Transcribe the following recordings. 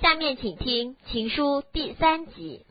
下面请听《情书》第三集。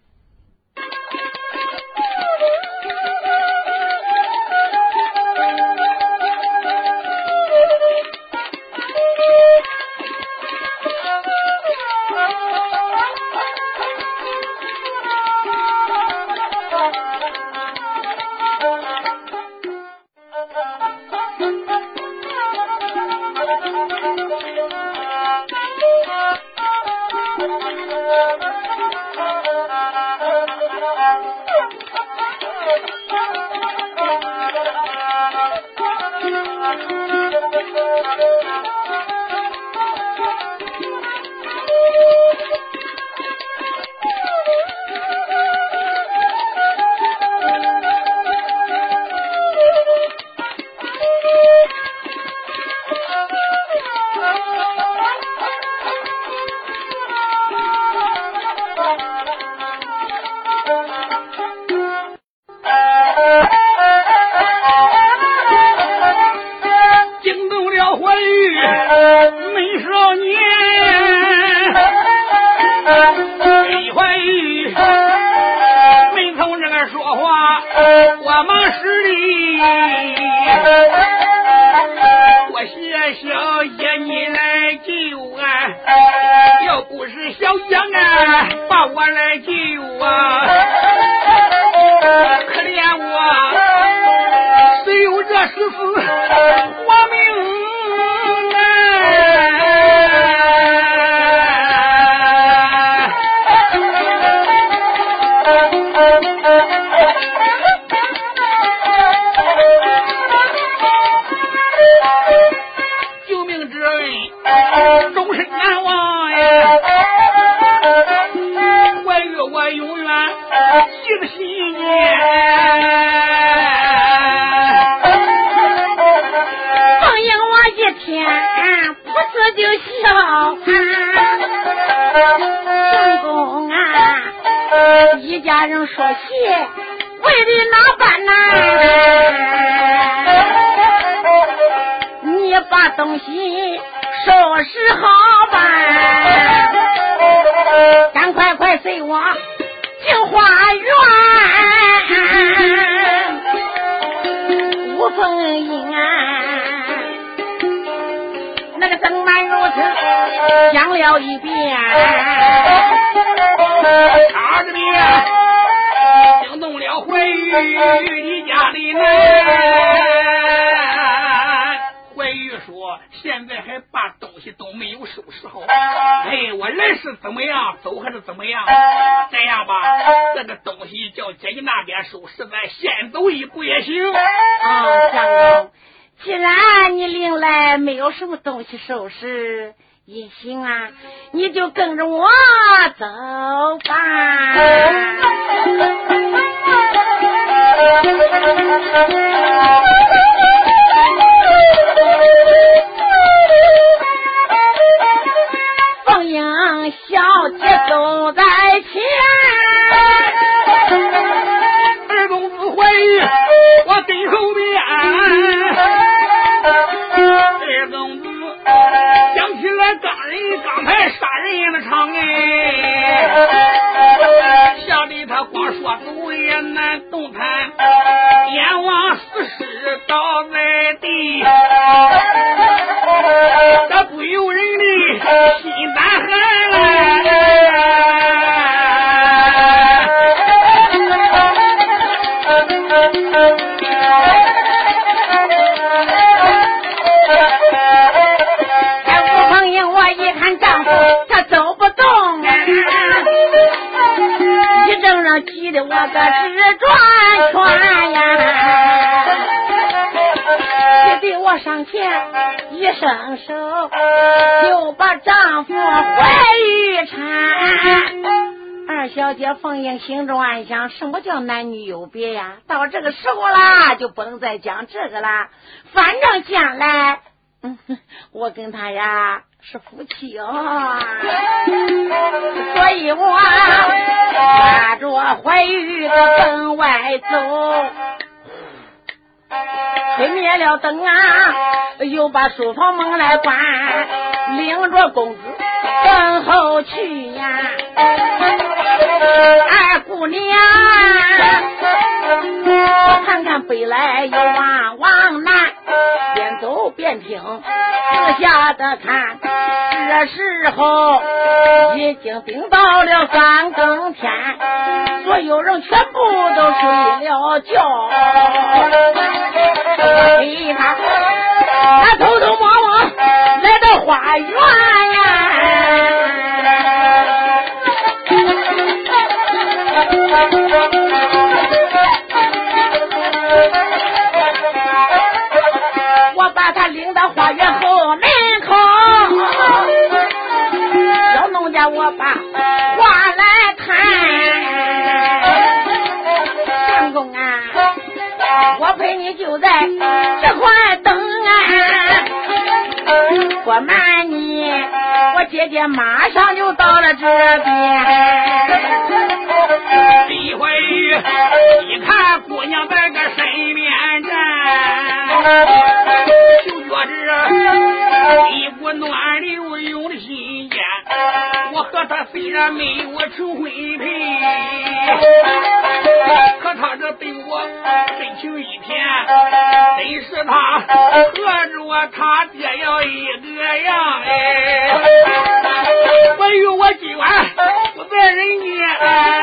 说谢。他光说走也难动弹，阎王死尸倒在个直转圈呀！急得我上前一伸手，就把丈夫怀玉缠。二小姐凤英心中暗想：什么叫男女有别呀？到这个时候啦，就不能再讲这个啦。反正将来，嗯，我跟他呀。是夫妻啊，所以我拉着怀玉的门外走，吹灭了灯啊，又把书房门来关，领着公子等候。去呀。二姑娘，我看看北来又望望南，便听，四下的看。这时候已经顶到了三更天，所有人全部都睡了觉。哎他，他偷偷摸摸来到花园呀。我把话来谈。相公啊，我陪你就在这块等啊，不瞒你，我姐姐马上就到了这边。李怀玉一看姑娘在个身边站，就觉着一股暖流涌。我和他虽然没有成婚配，可他这对我深情一片，真是他和着他爹要一个样哎。我与我今晚不在人间。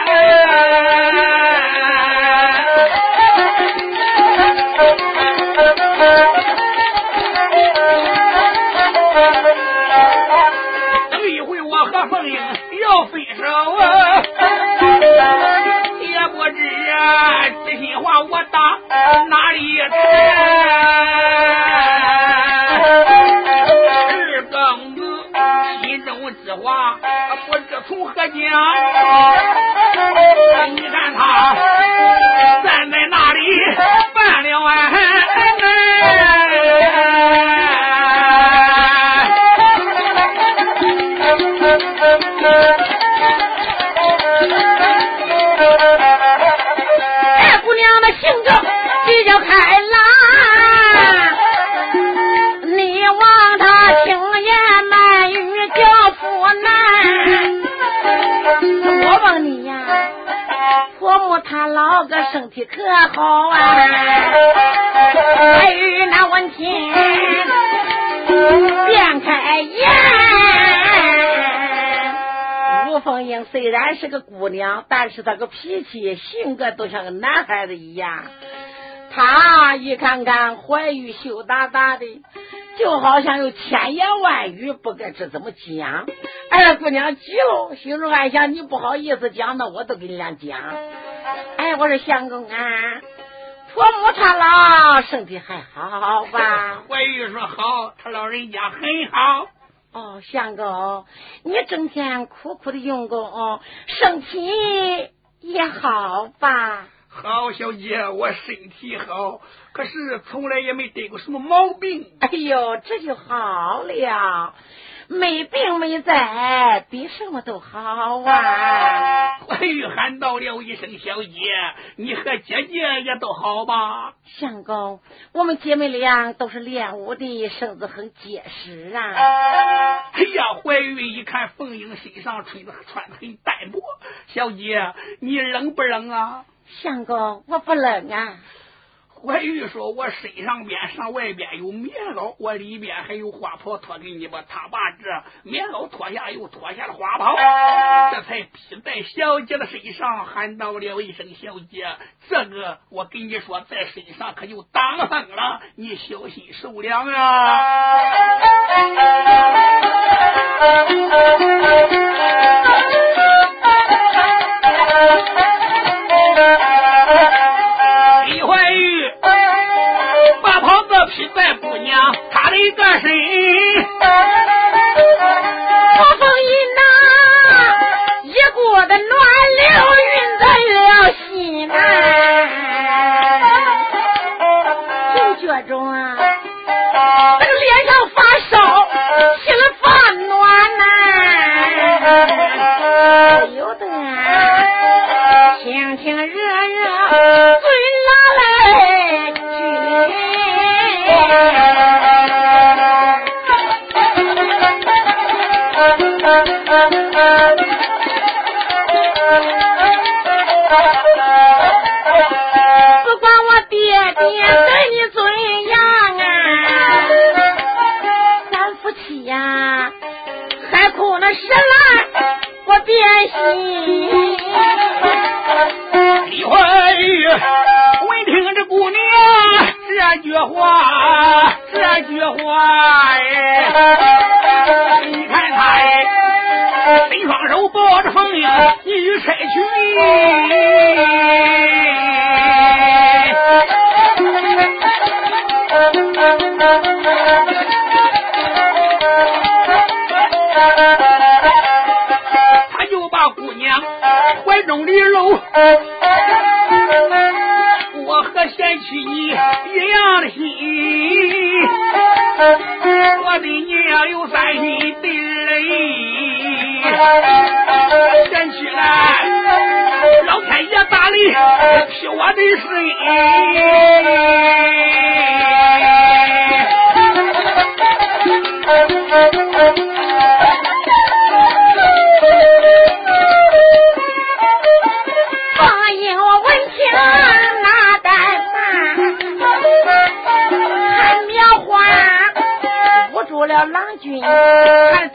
等凤英要分手啊，也不知啊，知心话我打哪里去？二更子心中之话不知从何讲。你看他老个身体可好啊？白玉那闻听便开眼。吴凤英虽然是个姑娘，但是她个脾气、性格都像个男孩子一样。她一看看怀玉羞答答的，就好像有千言万语不该知怎么讲。二姑娘急了，心中暗想：你不好意思讲，那我都给你俩讲。哎，我说相公啊，婆母她老身体还好吧？怀玉说好，他老人家很好。哦，相公，你整天苦苦的用功哦，身体也好吧？好，小姐，我身体好，可是从来也没得过什么毛病。哎呦，这就好了，没病没灾，比什么都好啊！怀玉喊到了一声：“小姐，你和姐姐也都好吧？”相公，我们姐妹俩都是练武的，身子很结实啊。哎呀，怀玉一看凤英身上穿的穿的很单薄，小姐，你冷不冷啊？相公，我不冷啊。怀玉说：“我身上边上外边有棉袄，我里边还有花袍脱给你吧。”他把这棉袄脱下，又脱下了花袍，这才披在小姐的身上，喊到了一声：“小姐，这个我跟你说，在身上可就挡风了，你小心受凉啊！”一个姑娘她的一个身，我风一拿，一股子暖流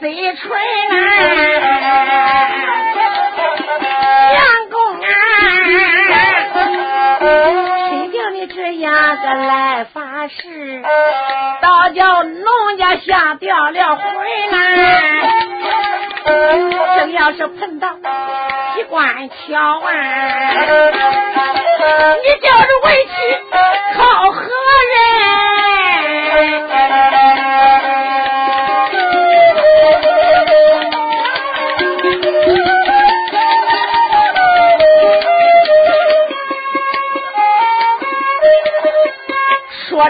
还贼吹啊，相公啊，谁叫你这样个来发誓，倒叫农家下掉了魂啊！正要是碰到机关巧啊，你叫这为妻靠何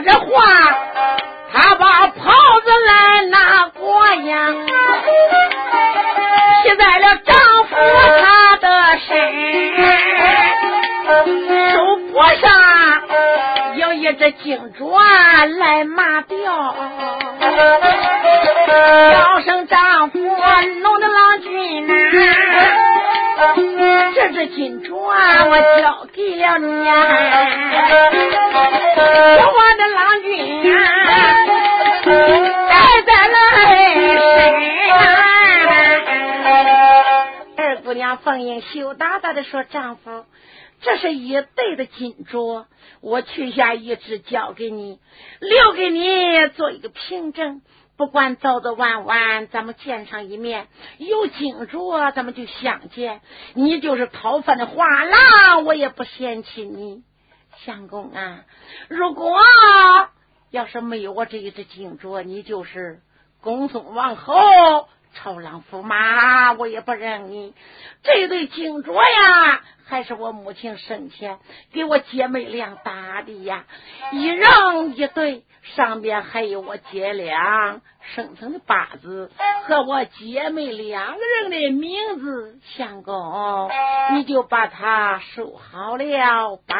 这话，他把袍子来拿过呀，披在了丈夫他的身，手脖上有一只金镯来麻吊，叫声丈夫弄的郎君呐，这只金镯我交给了你。我凤英羞答答的说：“丈夫，这是一对的金镯，我取下一只交给你，留给你做一个凭证。不管早早晚晚，咱们见上一面，有金镯，咱们就相见。你就是讨饭的花郎，我也不嫌弃你。”相公啊，如果要是没有我这一只金镯，你就是恭送王后、朝郎驸马，我也不认你。这对金镯呀，还是我母亲生前给我姐妹俩打的呀，一人一对，上边还有我姐俩生辰的八字和我姐妹两个人的名字。相公，你就把它收好了吧。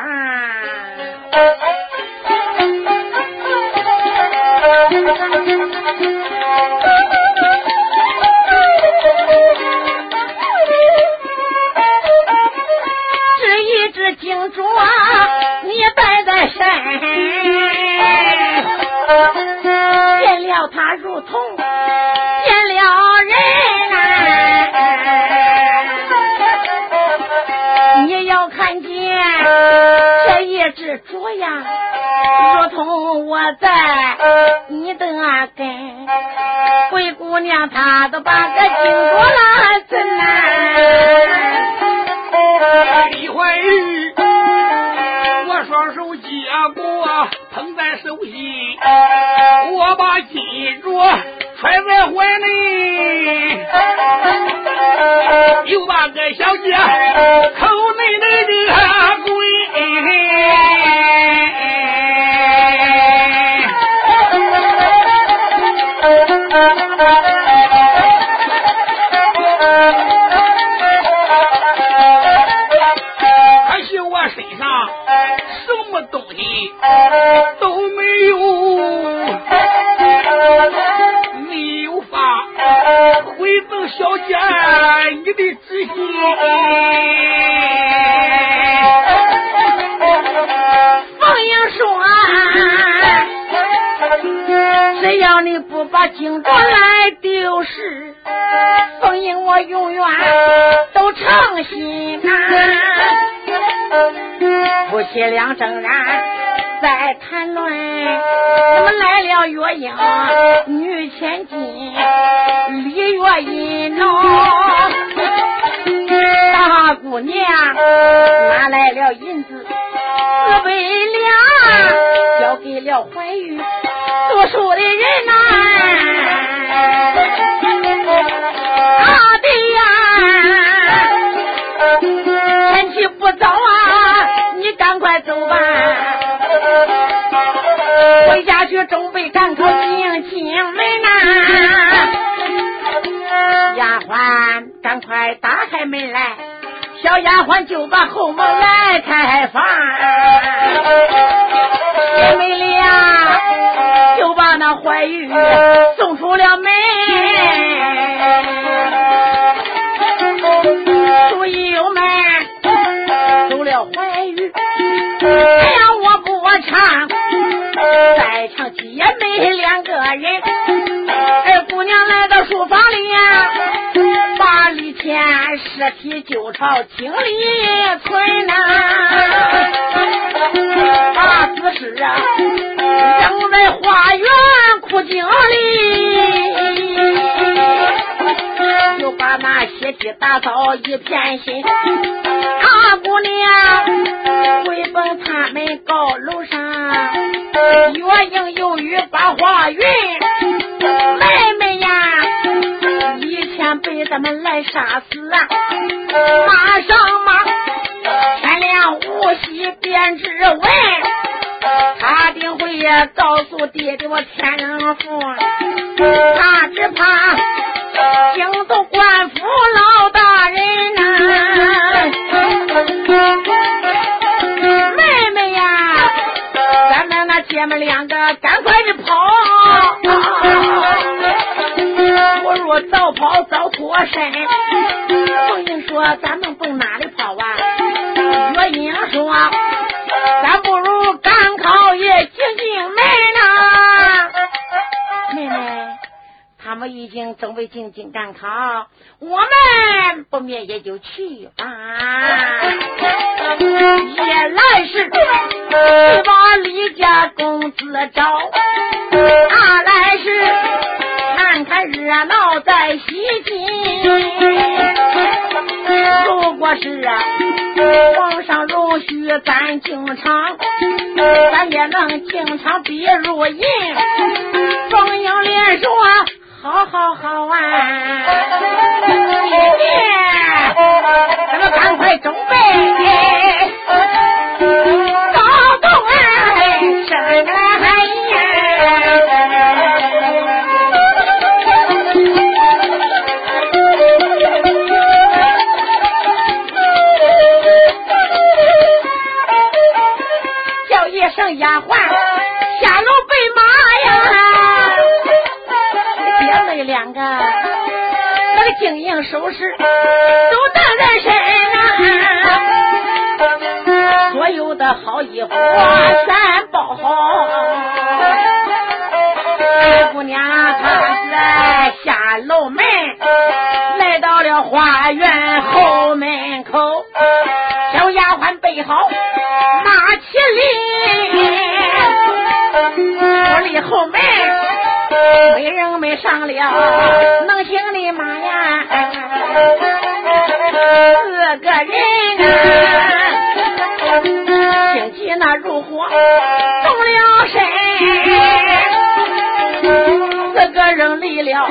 金镯，你戴在身，见了他如同见了人啊！你要看见这一只镯呀，如同我在你的啊根，灰姑娘她都把个金镯拉怎呐？捧在手心，我把金镯揣在怀里，又把个小姐口内的这都没有，没有法回赠小姐你的知心。凤英说：“只要你不把京中来丢失，凤英我永远都诚心啊。”夫妻俩正然在谈论，怎么来了月英女千金李月英喏？大姑娘拿来了银子四百两，交给了怀玉读书的人呐。阿弟呀，天气不早啊，赶快走吧，回家去准备赶考进进门呐。丫鬟赶快打开门来，小丫鬟就把后门来开放，姐妹俩就把那怀玉送出了门。也没两个人。二姑娘来到书房里呀，把礼钱尸体就朝井里存呐，把子尸啊扔在花园枯井里，就把那血迹打扫一片新。大姑娘回奔他们高楼上，月英有雨把花云。妹妹呀，以前被咱们来杀死啊！马上马，天亮无锡便知问，他定会告诉爹爹我天人府，他只怕进京后门，没人没上了能行的马呀，四个人啊，兴起那如火动了身，四个人离了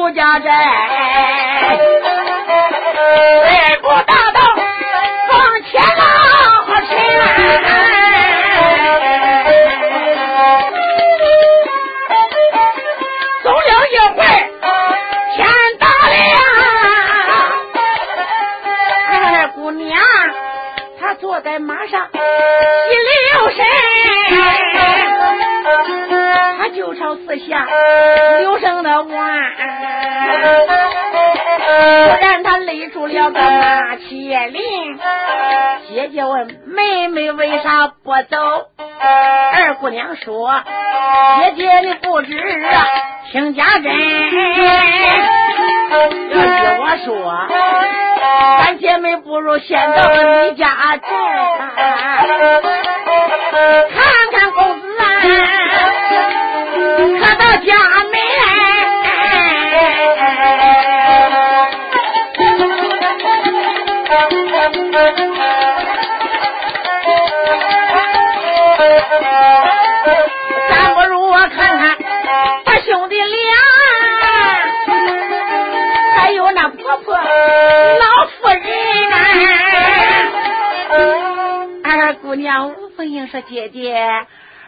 吴家寨，他就朝四下留声的问：勒住了个马麒麟。姐姐问妹妹为啥不走？二姑娘说：姐姐你不知啊听家珍。要听我说，咱姐妹不如先到你家镇，娘吴凤英说：“姐姐，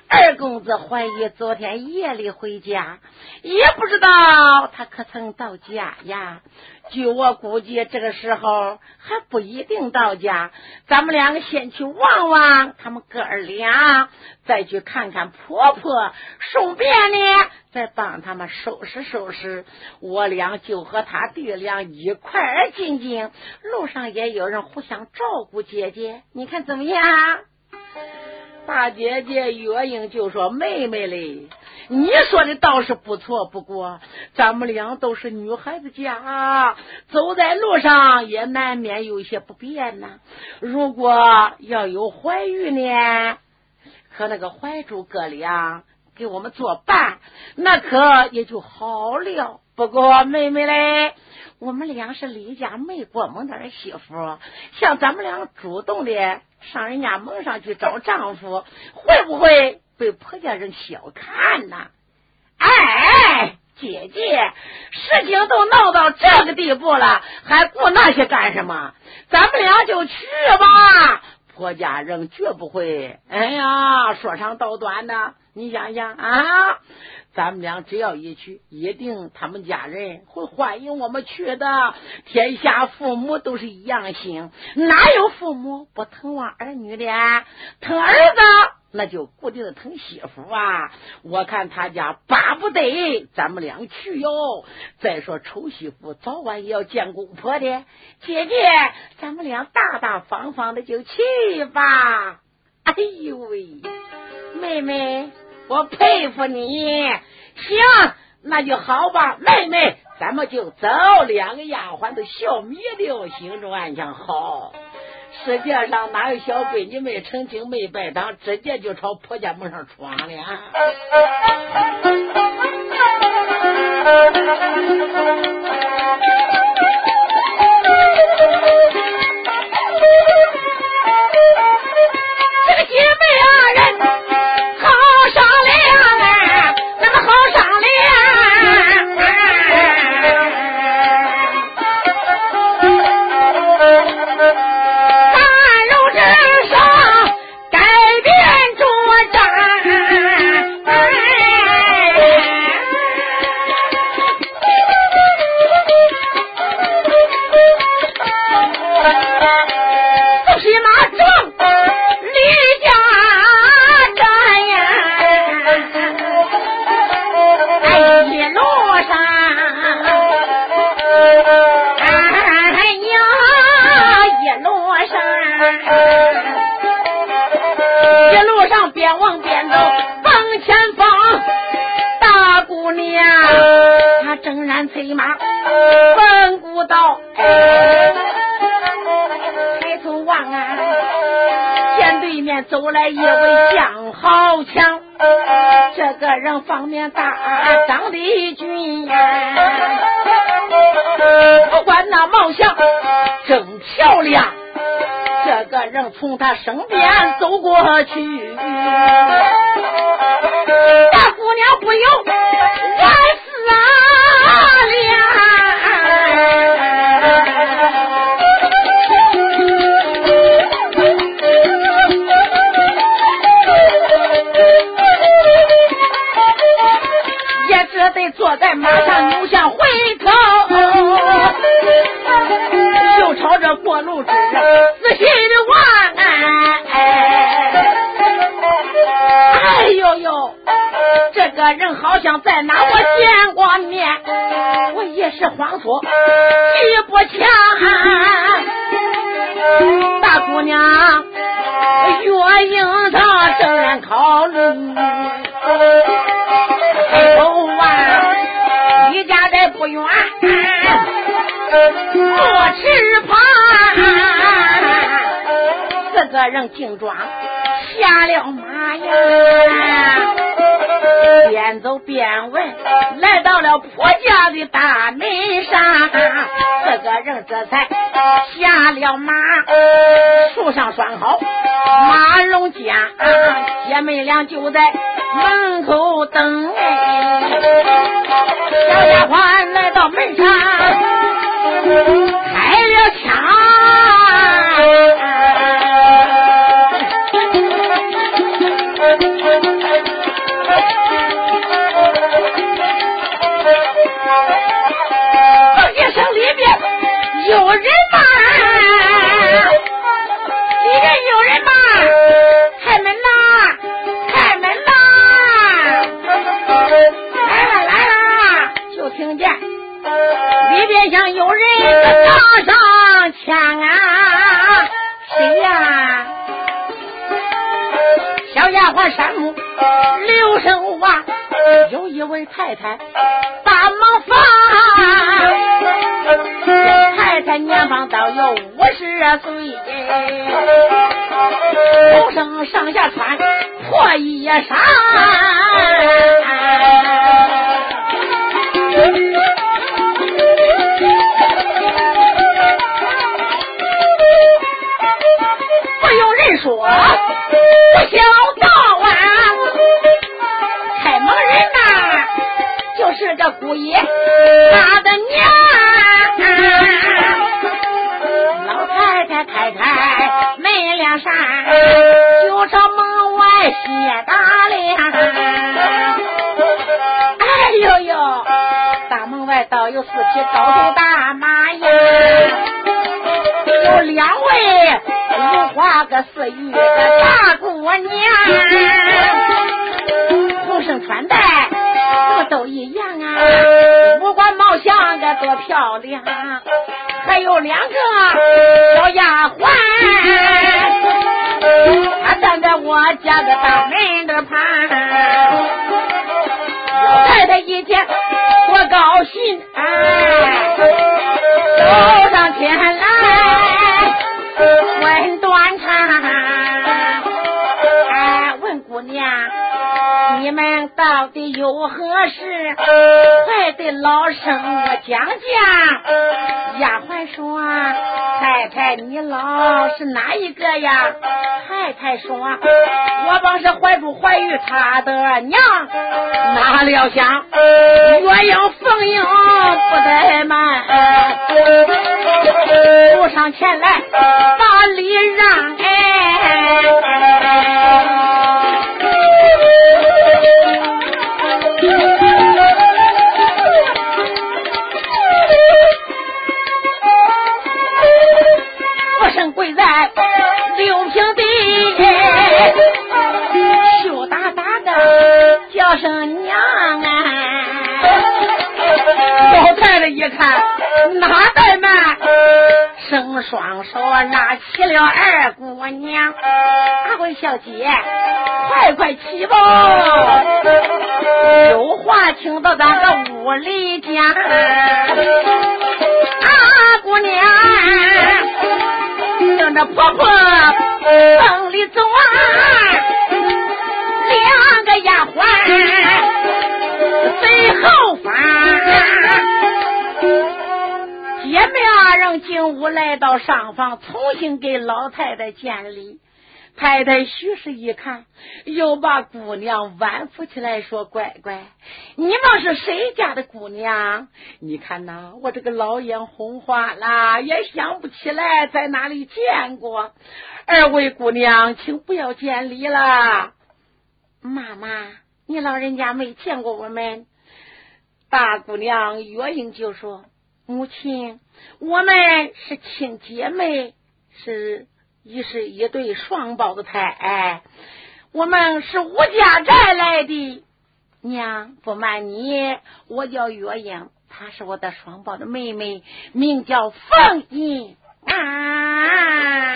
二公子怀疑昨天夜里回家，也不知道他可曾到家呀。”据我估计，这个时候还不一定到家。咱们两个先去望望他们哥儿俩，再去看看婆婆，顺便呢再帮他们收拾收拾。我俩就和他弟俩一块儿进京，路上也有人互相照顾。姐姐，你看怎么样？大姐姐月英就说：“妹妹嘞。”你说的倒是不错，不过咱们俩都是女孩子家，走在路上也难免有些不便呐。如果要有怀孕呢，和那个怀珠哥俩给我们作伴，那可也就好了。不过妹妹嘞，我们俩是李家没过门的儿媳妇，像咱们俩主动的上人家门上去找丈夫，会不会？被婆家人小看呐！哎，姐姐，事情都闹到这个地步了，还顾那些干什么？咱们俩就去吧。婆家人绝不会，哎呀，说长道短的。你想想啊，咱们俩只要一去，一定他们家人会欢迎我们去的。天下父母都是一样心，哪有父母不疼望儿女的？疼儿子。那就固定的疼媳妇啊！我看他家巴不得咱们俩去哟。再说丑媳妇早晚也要见公婆的，姐姐，咱们俩大大方方的就去吧。哎呦喂，妹妹，我佩服你。行，那就好吧，妹妹，咱们就走。两个丫鬟都笑眯溜，心中暗想好。世界上哪有小闺女没成亲没拜堂，直接就朝婆家门上闯了？从他生病人好像在哪我见过面，我一是慌错，记不清。大姑娘，月影她正然考虑，走完离家在不远，坐池旁，四个人进庄下了马呀。边走边问，来到了婆家的大门上，这个人这才下了马，树上拴好马绒架，姐妹俩就在门口等。小丫鬟来到门上，里边像有人在堂上抢啊！谁呀？小丫鬟山木刘生娃，有一位太太把忙房。太太年方到有五十岁，头上上下穿破衣裳，你老是哪一个呀？”太太说：“我帮是怀住怀玉他的娘。”哪料想月影凤英不怠慢，走上前来一看，哪怠慢，伸双手拉起了二姑娘，二位小姐，快快起吧！有话请到咱个屋里讲，二姑娘。等着婆婆城里走啊，两个丫鬟在后翻。姐妹二人进屋，来到上房，重新给老太太见礼。太太徐氏一看，又把姑娘挽扶起来，说：“乖乖，你们是谁家的姑娘？你看呐，我这个老眼红花了，也想不起来在哪里见过。二位姑娘，请不要见礼了。妈妈，你老人家没见过我们。大姑娘月英就说：母亲，我们是亲姐妹，是。”一是一对双胞胎，我们是吴家寨来的。娘不瞒你，我叫月英，她是我的双胞的妹妹，名叫凤英啊。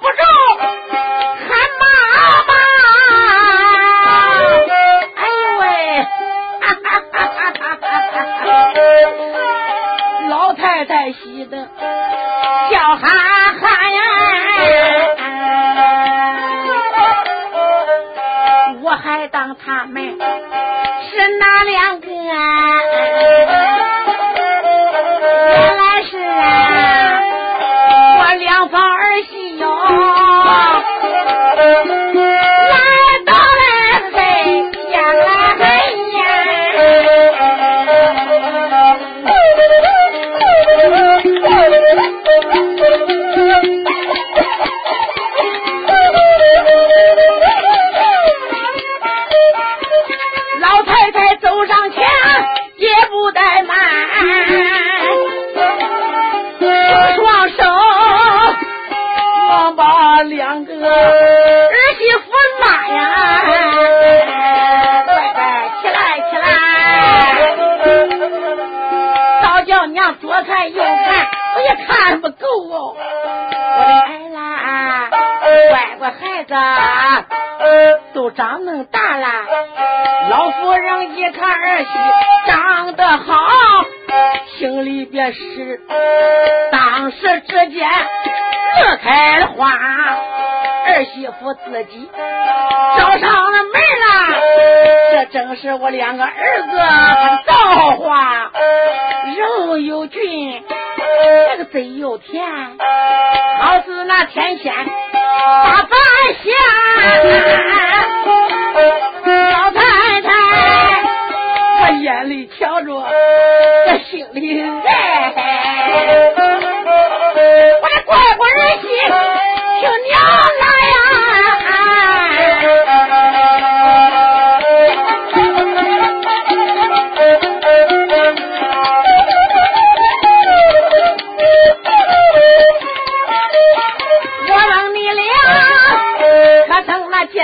不着，喊妈妈。哎呦喂，老太太喜的笑哈哈呀！我还当他们是哪两个？原来。左看右看，我也看不够哦。我的儿啦，乖乖孩子都长恁大了，老夫人一看儿媳长得好，心里边是当时直接乐开了花，儿媳妇自己找上了门啦。这正是我两个儿子的造化肉又俊这个嘴又甜好似那天仙大凡下老太太她眼里瞧着这心里爱我的乖乖人心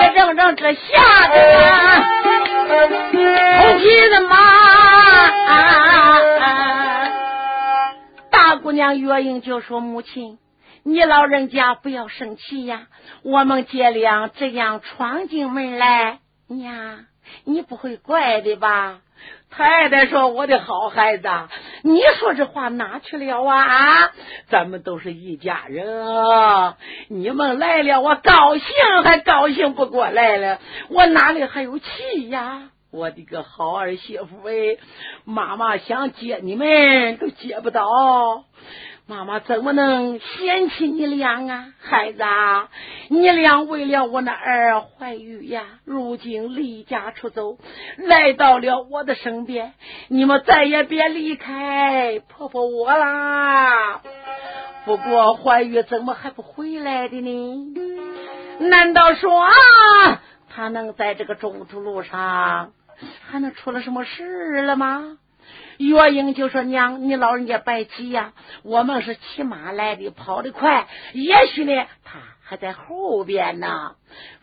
也让让这下的呀红旗的妈大姑娘月英就说母亲你老人家不要生气呀我们姐俩这样闯进门来娘你不会怪的吧？太太说：“我的好孩子，你说这话哪去了啊？咱们都是一家人，你们来了，我高兴还高兴不过来了，我哪里还有气呀？我的个好儿媳妇哎，妈妈想接你们都接不到。”妈妈怎么能嫌弃你俩啊，孩子？你俩为了我那儿怀玉呀，如今离家出走，来到了我的身边。你们再也别离开婆婆我啦。不过怀玉怎么还不回来的呢？难道说他能在这个中途路上还能出了什么事了吗？月英就说：“娘，你老人家别急呀，我们是骑马来的，跑得快，也许呢，他还在后边呢。”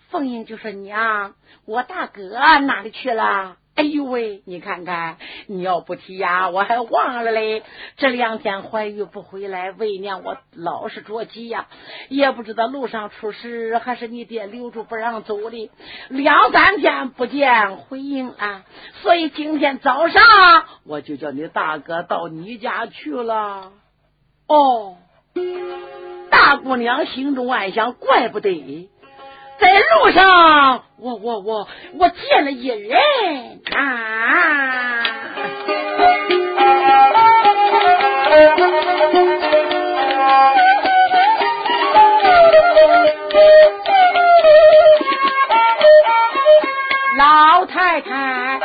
凤英就说：“娘，我大哥哪里去了？”哎呦喂，你看看，你要不提呀，我还忘了嘞。这两天怀玉不回来，为娘我老是着急呀，也不知道路上出事，还是你爹留住不让走的。两三天不见回应啊，所以今天早上我就叫你大哥到你家去了。哦，大姑娘心中暗想，怪不得。在路上我我我我见了一人啊老太太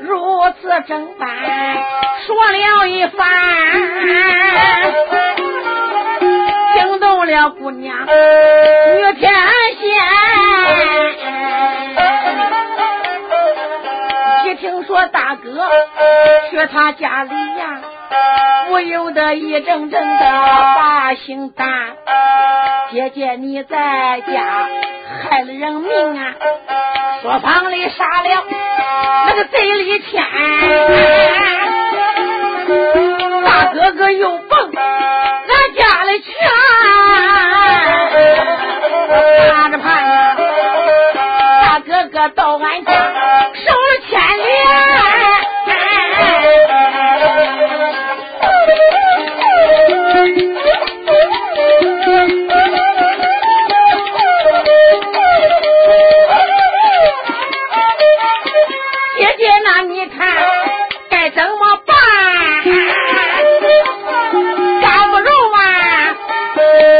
如此这般说了一番。了姑娘女天仙。一听说大哥去他家里呀，不由得一阵阵的把心担。姐姐你在家害了人命啊！说房里杀了那个贼李天，大哥哥又蹦俺家里去，盼着盼呀，大哥哥到俺家受了牵连。姐姐，那你看该怎么办？赶不如啊，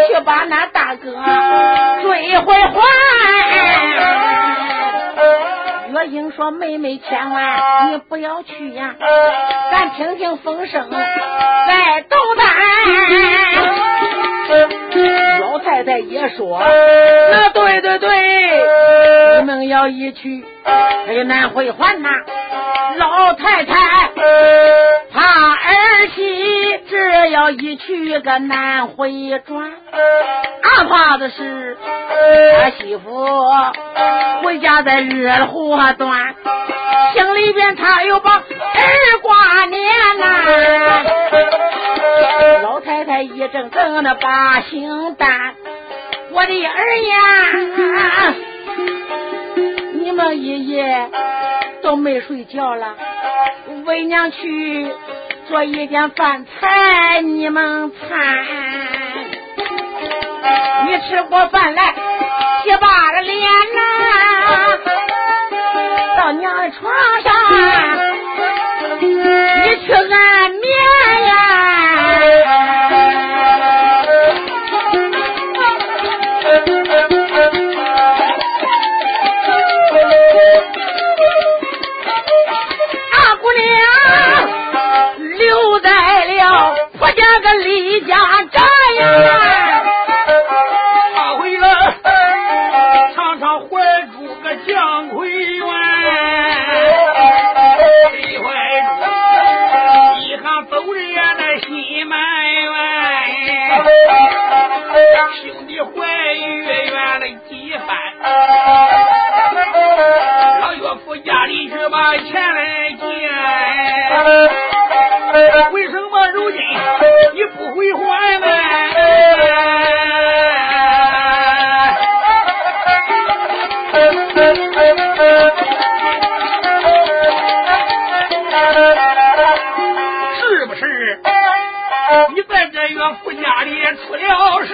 去把那大哥。受了牵说妹妹，千万你不要去呀！咱听听风声再动弹。老太太也说：“那对对对，你们要一去，这个难回还呐。”老太太怕儿媳这要一去个难回转，俺怕的是儿媳妇回家再热火端，心里边他又把儿挂念呐。老太太一阵阵的把心担，我的儿呀，你们一夜。都没睡觉了，为娘去做一点饭菜，你们餐。你吃过饭来，洗把了脸呐，到娘的床上，你去安把钱来借，为什么如今？你不回还呢？是不是？你在这岳父家里出了事，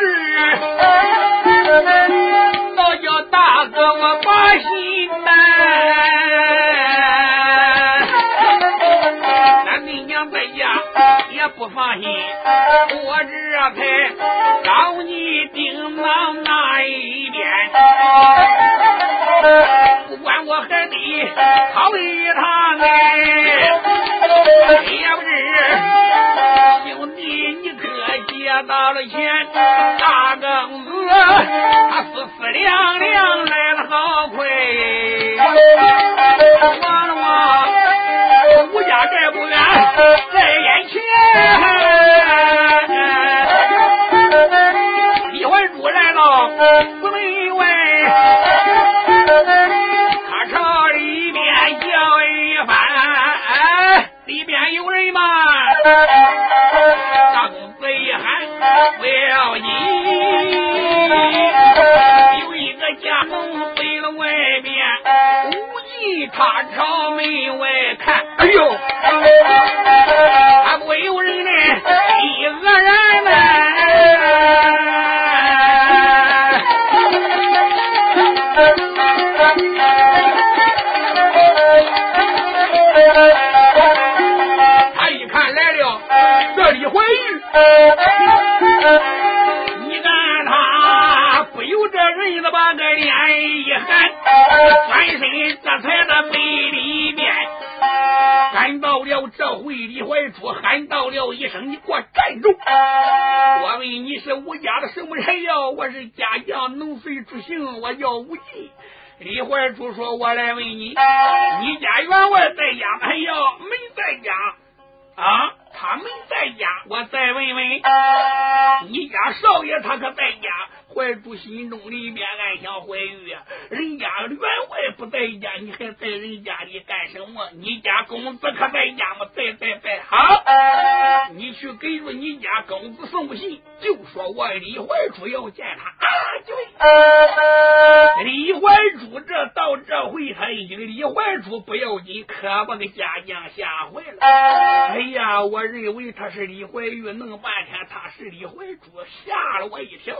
不放心，我这才找你盯忙那一边。不管我还得跑一趟哎，也不知兄弟，你可借到了钱，到了一声：“你给我站住！”我问你是吴家的什么人呀？我是家将能随朱行，我叫吴忌。李怀珠说：“我来问你，你家员外在家没有？没在家啊？他没在家。我再问问，你家少爷他可在家？”怀珠心中里面暗想：怀玉啊，人家员外不在家，你还在人家里干什么？你家公子可在家吗？在在在。好，你去给着你家公子送信，就说我李怀珠要见他。啊，对。李怀珠这到这回，他已经李怀珠不要紧，可把个家将吓坏了。哎呀，我认为他是李怀玉，弄半天他是李怀珠，吓了我一跳。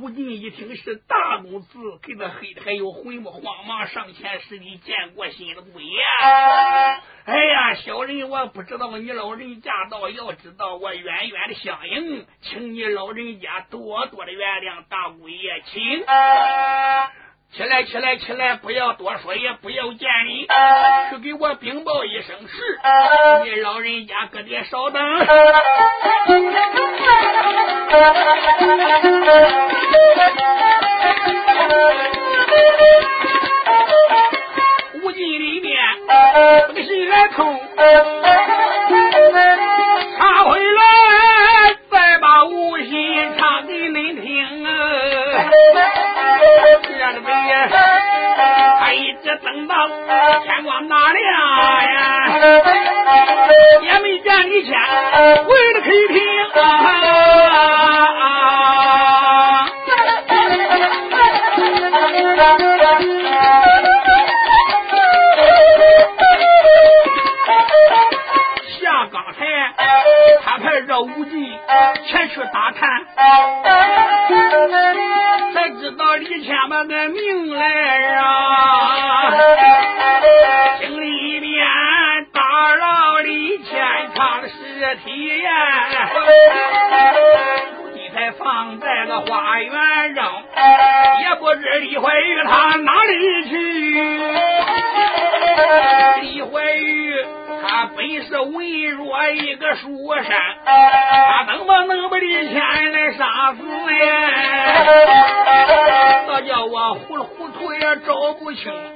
吴进一听是大公子，跟那黑的还有魂不慌忙上前施礼，见过新的鬼呀。哎呀，小人我不知道你老人家到，要知道我远远的相迎，请你老人家多多的原谅大姑爷，请起来起来起来，不要多说，也不要见礼，去给我禀报一声是。你老人家搁点稍等。无尽里面，这个心来痛，唱回来，再把无心唱给你听啊。这个呀，他一直等到天光大亮呀，也没见你见，回了客厅啊。下找不清，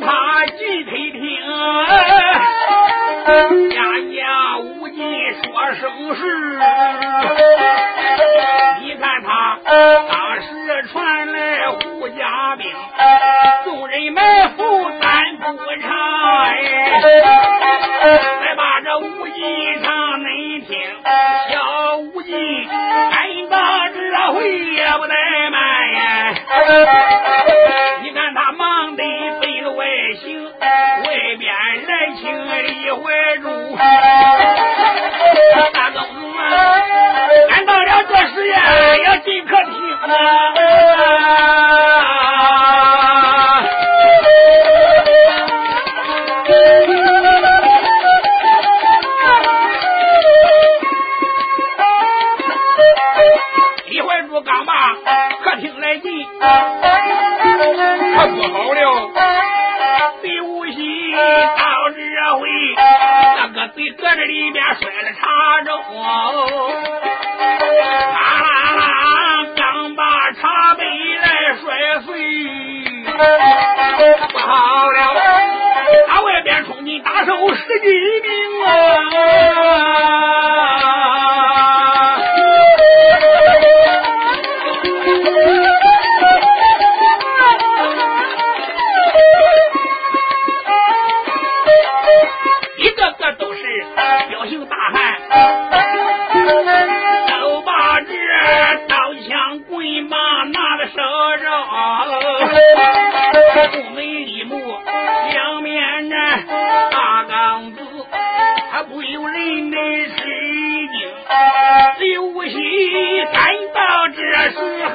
他既退停，家家无忌说声是。你看他当时传来胡家兵，众人埋伏三步长，哎，再把这无忌唱恁听，小无忌，俺打这回也不怠慢呀。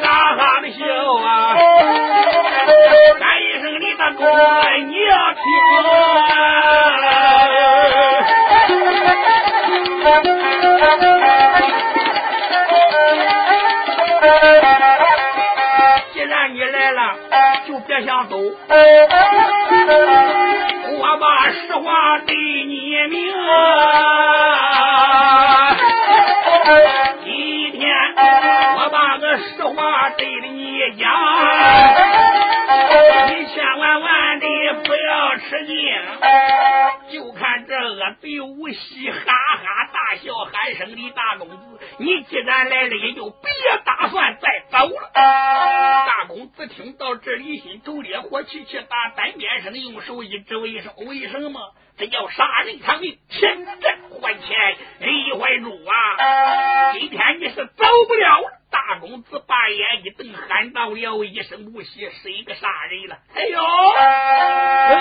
哈哈的笑啊，喊一声你的哥。声，为什么？这叫杀人偿命，欠债还钱，人还主啊！今天你是走不了了。大公子把眼一瞪，喊道了一声：“无息是一个杀人了！”哎呦，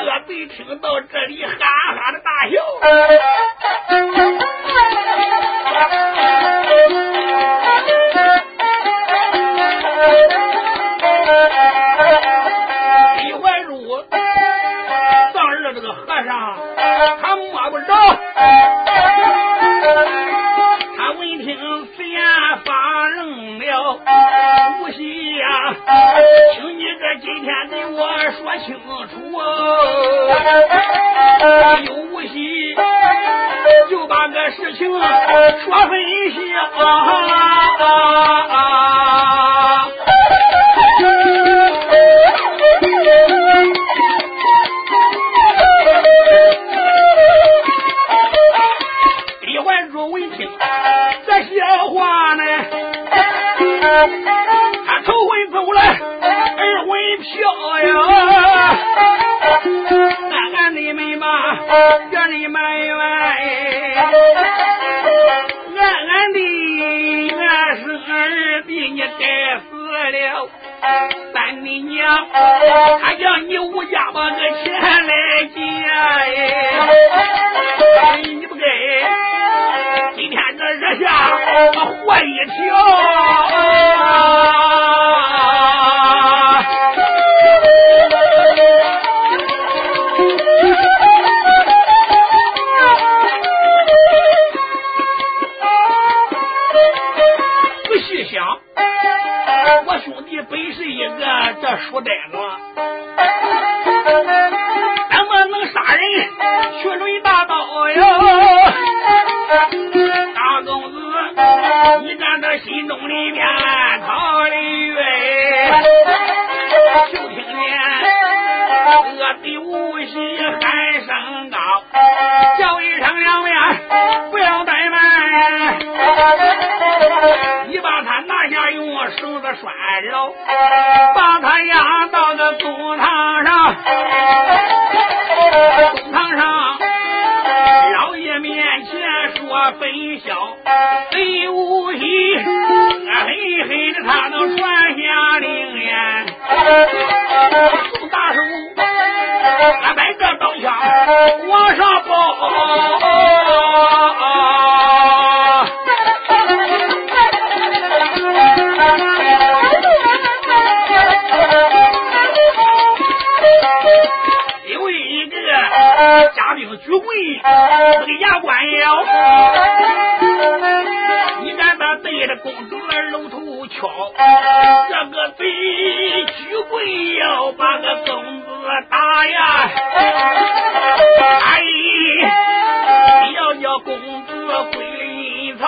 恶贼听到这里，哈哈的大笑。我闻听这些话呢，头昏走了，二魂飘呀。俺的妹吧，院你埋怨，俺俺的俺是二弟，你该死了，三你娘，他举柜，这个牙关要，你看他对着公主的楼头敲，这个贼举柜要把个公子打呀！哎，要叫公子归阴曹，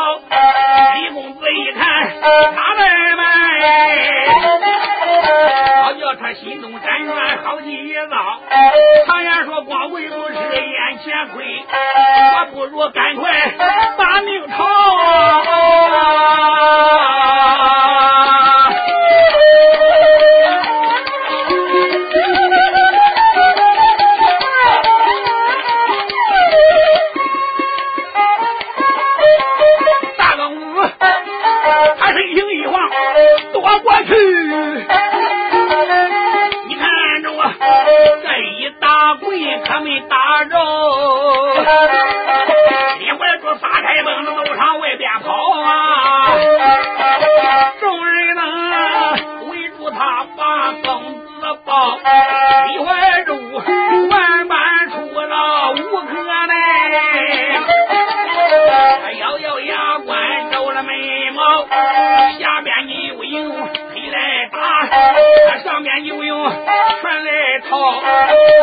李公子一看他在门。心中辗转好几遭，常言说光棍不吃眼前亏，我不如赶快把命逃。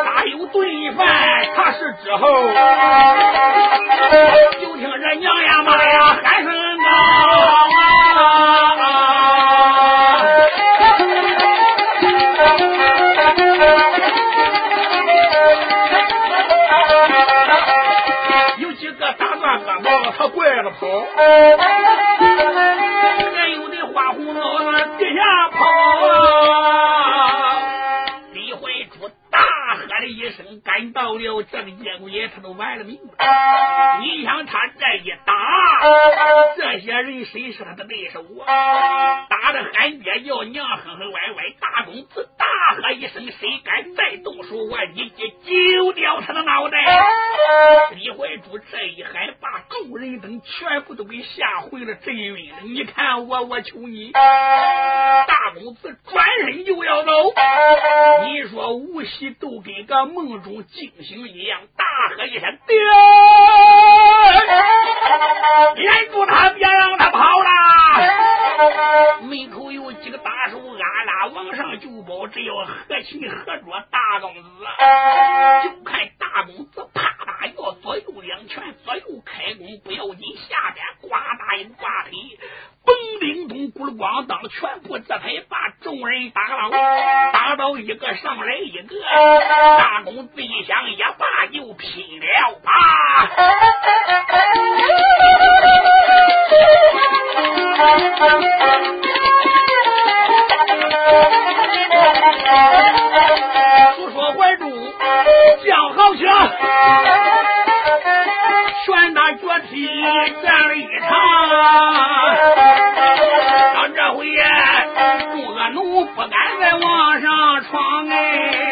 哪有顿饭他是之后就听这娘呀妈呀喊声老有几个大蒜割完他拐着跑也有的花红脑子地下跑到了这个节骨眼，他都完了命了。你想他这一打，这些人谁是他的对手啊？打的喊爹叫娘，哼哼歪歪。大公子大喝一声：“谁敢再动手，我直接揪掉他的脑袋！”李怀珠这一喊，把众人等全部都给吓回了，阵晕了。你看我，我求你。大公子转身就要走。你说无锡都跟个梦中。惊醒一样，大喝一声：“爹，拦住他，别让他跑了！” 门口有几个打手，按。网上就保只要和亲合作大公子就看大公子啪啪要左右两拳左右开弓不要紧下边呱嗒一挂黑嘣叮咚咕噜咣当全部这才把众人打倒打倒一个上来一个大公子一想也罢就拼了吧 诉说怀中叫好情，拳打脚踢战了一场。到这回呀，杜阿奴不敢再往上闯哎，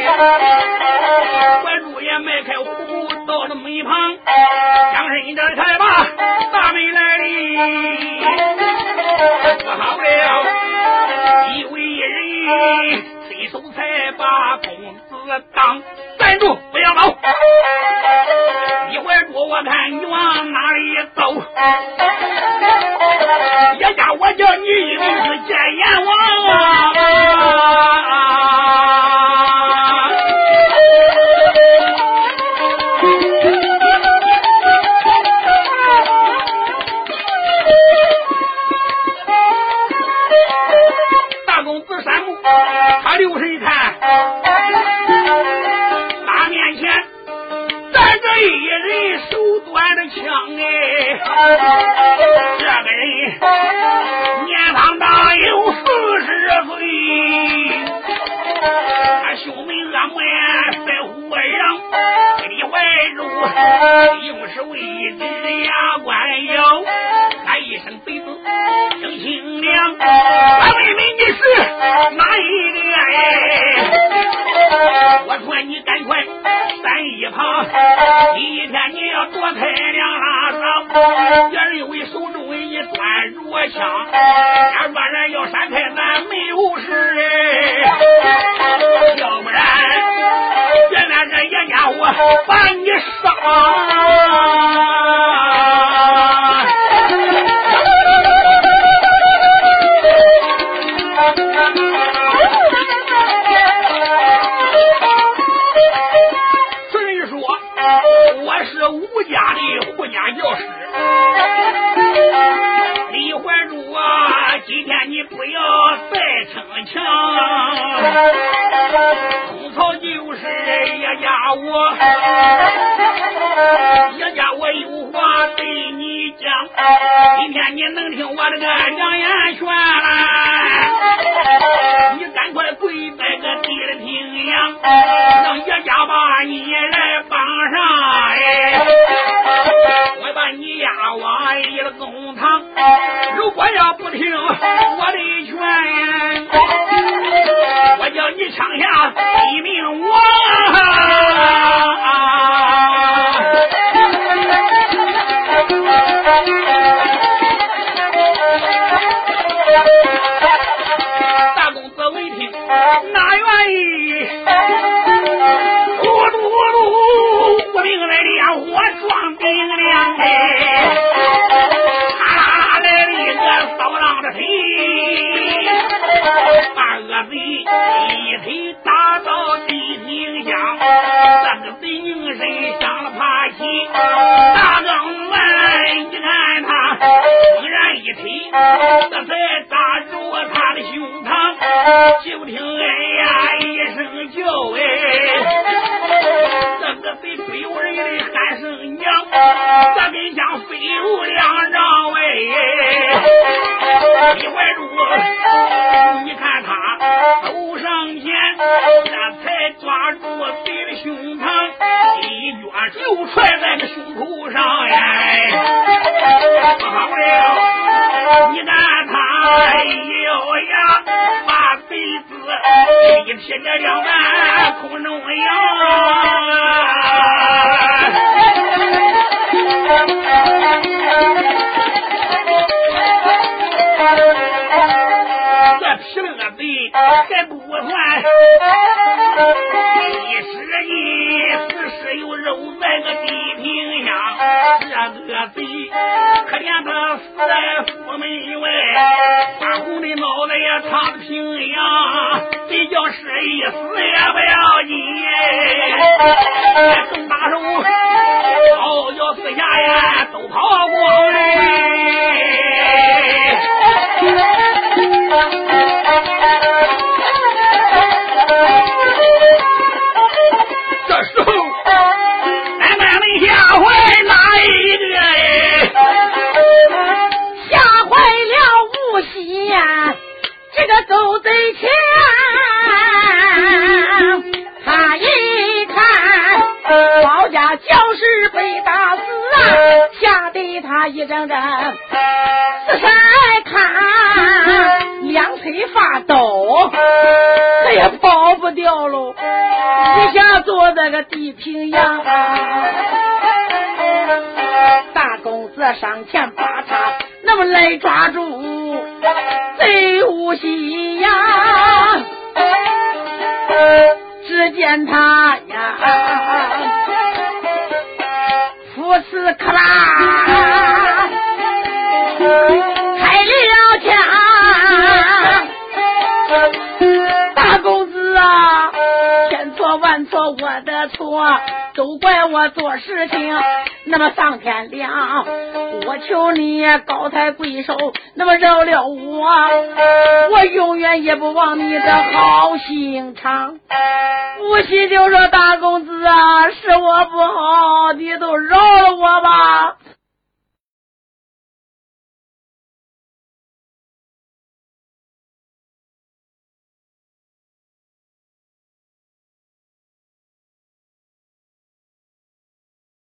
怀中也迈开虎步到了门旁，将身这才把大门来哩，好了。随手才把公子当。站住！不要走！一会儿，我看你往哪里走。爷家，我叫你一定是见阎王啊。用是为知牙关妖，他一生贼子姓清凉，我问问你是哪一个？哎，我说你赶快站一旁，第一天你要多开两拉手，别人让爷家把你来帮上哎，我把你押往一个公堂，如果要不听我的劝，我叫你枪下。昌平呀，你要是一死也不要紧。动大手，好要四下呀，都跑光。一张张四山看两腿发抖他也跑不掉喽一下坐在个地平洋大公子上前把他那么来抓住么上天亮，我求你高抬贵手，那么饶了我，我永远也不忘你的好心肠。无锡就说大公子啊，是我不好，你都饶了我吧。